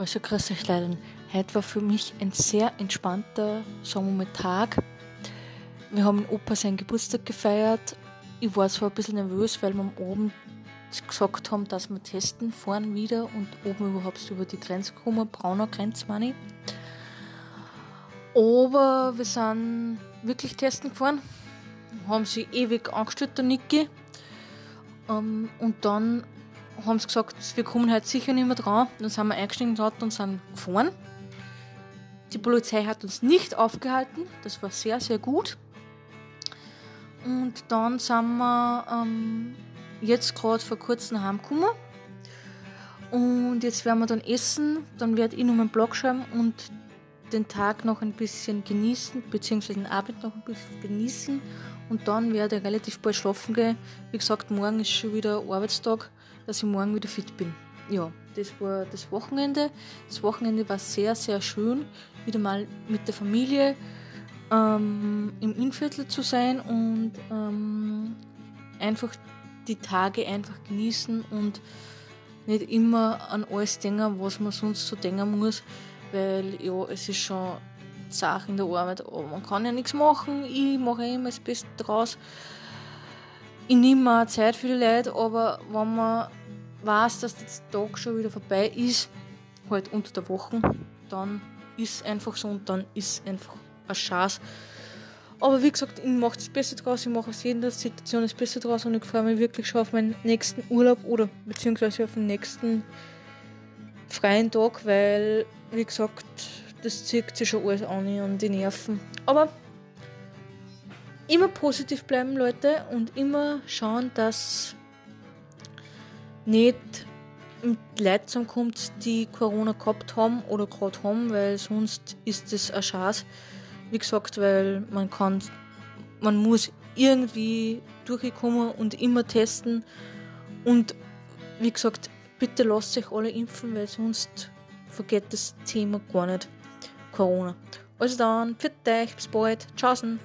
Also grüß euch Leute. Heute war für mich ein sehr entspannter, sagen wir haben in Opa seinen Geburtstag gefeiert. Ich war zwar ein bisschen nervös, weil wir am Abend gesagt haben, dass wir testen fahren wieder und oben überhaupt über die Grenze kommen, brauner Grenze meine ich. Aber wir sind wirklich testen gefahren, haben sie ewig angestellt, der Niki. Ähm, und dann haben sie gesagt, wir kommen heute sicher nicht mehr dran. Dann sind wir eingestiegen und sind gefahren. Die Polizei hat uns nicht aufgehalten, das war sehr, sehr gut. Und dann sind wir ähm, jetzt gerade vor kurzem heimgekommen. Und jetzt werden wir dann essen, dann werde ich noch meinen Blog schreiben und den Tag noch ein bisschen genießen, beziehungsweise den Abend noch ein bisschen genießen. Und dann werde ich relativ bald schlafen gehen. Wie gesagt, morgen ist schon wieder Arbeitstag, dass ich morgen wieder fit bin. Ja, das war das Wochenende. Das Wochenende war sehr, sehr schön, wieder mal mit der Familie ähm, im Innviertel zu sein und ähm, einfach die Tage einfach genießen und nicht immer an alles denken, was man sonst so denken muss, weil ja, es ist schon Sache in der Arbeit, aber man kann ja nichts machen, ich mache immer das Beste draus. Ich nehme mir Zeit für die Leute, aber wenn man weiß, dass der Tag schon wieder vorbei ist, halt unter der Woche, dann ist einfach so und dann ist einfach ein Chance. Aber wie gesagt, ich mache das Beste draus, ich mache aus jeder Situation das Beste draus und ich freue mich wirklich schon auf meinen nächsten Urlaub oder beziehungsweise auf den nächsten freien Tag, weil, wie gesagt, das zieht sich schon alles an und die Nerven. Aber immer positiv bleiben, Leute, und immer schauen, dass nicht mit Leuten zusammenkommt, die Corona gehabt haben oder gerade haben, weil sonst ist das eine Chance. Wie gesagt, weil man kann, man muss irgendwie durchkommen und immer testen. Und wie gesagt, bitte lasst euch alle impfen, weil sonst vergeht das Thema gar nicht. Corona. Also dann, für euch, bis bald. Tschaußen.